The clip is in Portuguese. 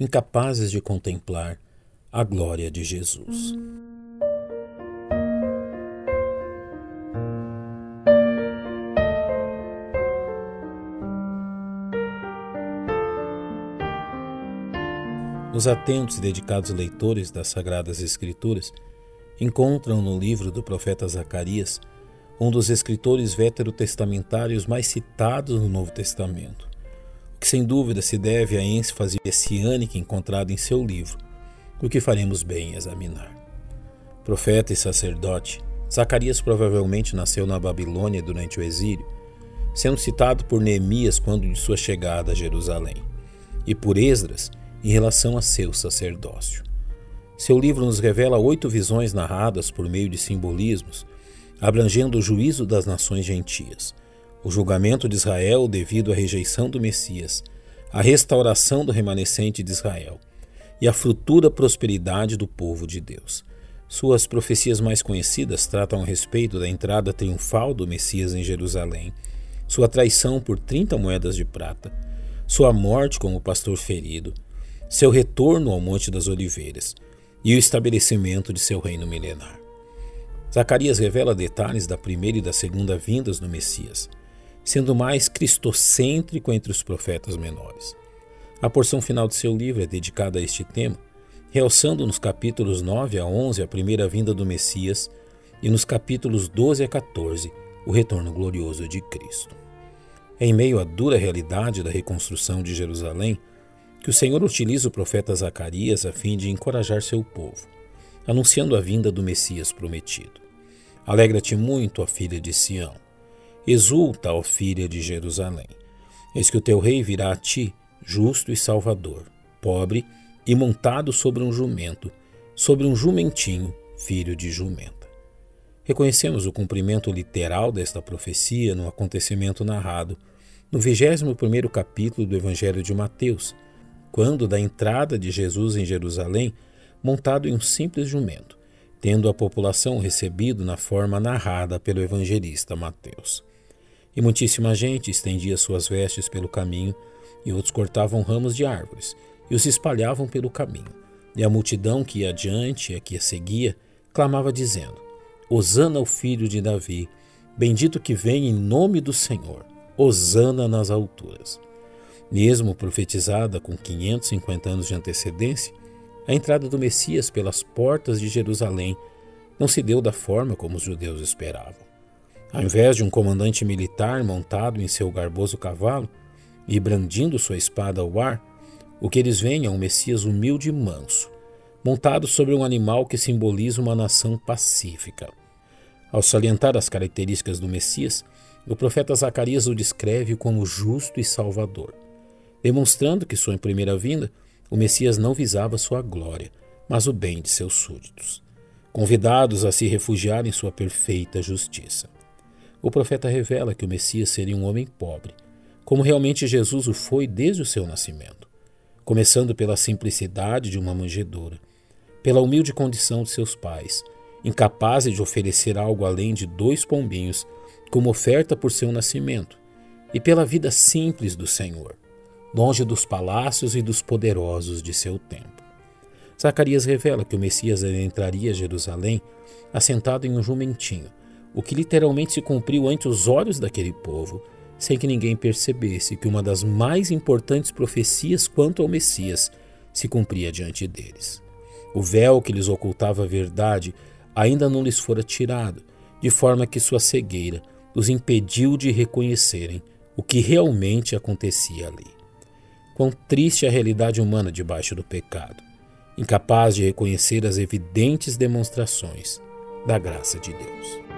incapazes de contemplar a glória de Jesus. Os atentos e dedicados leitores das Sagradas Escrituras encontram no livro do profeta Zacarias um dos escritores veterotestamentários mais citados no Novo Testamento, que sem dúvida se deve à ênfase messiânica encontrada em seu livro, o que faremos bem examinar. Profeta e sacerdote, Zacarias provavelmente nasceu na Babilônia durante o exílio, sendo citado por Neemias quando de sua chegada a Jerusalém, e por Esdras em relação a seu sacerdócio. Seu livro nos revela oito visões narradas por meio de simbolismos, abrangendo o juízo das nações gentias, o julgamento de Israel devido à rejeição do Messias, a restauração do remanescente de Israel e a futura prosperidade do povo de Deus. Suas profecias mais conhecidas tratam a respeito da entrada triunfal do Messias em Jerusalém, sua traição por 30 moedas de prata, sua morte como pastor ferido, seu retorno ao Monte das Oliveiras, e o estabelecimento de seu reino milenar. Zacarias revela detalhes da primeira e da segunda vindas do Messias, sendo mais cristocêntrico entre os profetas menores. A porção final de seu livro é dedicada a este tema, realçando nos capítulos 9 a 11 a primeira vinda do Messias e nos capítulos 12 a 14 o retorno glorioso de Cristo. Em meio à dura realidade da reconstrução de Jerusalém, que o Senhor utiliza o profeta Zacarias a fim de encorajar seu povo, anunciando a vinda do Messias prometido. Alegra-te muito, ó filha de Sião. Exulta, ó filha de Jerusalém. Eis que o teu rei virá a ti, justo e salvador, pobre e montado sobre um jumento, sobre um jumentinho, filho de jumenta. Reconhecemos o cumprimento literal desta profecia no acontecimento narrado no 21º capítulo do Evangelho de Mateus, quando da entrada de Jesus em Jerusalém, montado em um simples jumento, tendo a população recebido na forma narrada pelo evangelista Mateus. E muitíssima gente estendia suas vestes pelo caminho, e outros cortavam ramos de árvores, e os espalhavam pelo caminho. E a multidão que ia adiante e a que a seguia, clamava dizendo: Hosana ao filho de Davi, bendito que vem em nome do Senhor, Hosana nas alturas. Mesmo profetizada com 550 anos de antecedência, a entrada do Messias pelas portas de Jerusalém não se deu da forma como os judeus esperavam. Ao invés de um comandante militar montado em seu garboso cavalo e brandindo sua espada ao ar, o que eles veem é um Messias humilde e manso, montado sobre um animal que simboliza uma nação pacífica. Ao salientar as características do Messias, o profeta Zacarias o descreve como justo e salvador demonstrando que sua primeira vinda, o Messias não visava sua glória, mas o bem de seus súditos, convidados a se refugiar em sua perfeita justiça. O profeta revela que o Messias seria um homem pobre, como realmente Jesus o foi desde o seu nascimento, começando pela simplicidade de uma manjedoura, pela humilde condição de seus pais, incapazes de oferecer algo além de dois pombinhos como oferta por seu nascimento, e pela vida simples do Senhor, longe dos palácios e dos poderosos de seu tempo. Zacarias revela que o Messias entraria a Jerusalém assentado em um jumentinho, o que literalmente se cumpriu ante os olhos daquele povo, sem que ninguém percebesse que uma das mais importantes profecias quanto ao Messias se cumpria diante deles. O véu que lhes ocultava a verdade ainda não lhes fora tirado, de forma que sua cegueira os impediu de reconhecerem o que realmente acontecia ali. Quão triste a realidade humana debaixo do pecado, incapaz de reconhecer as evidentes demonstrações da graça de Deus.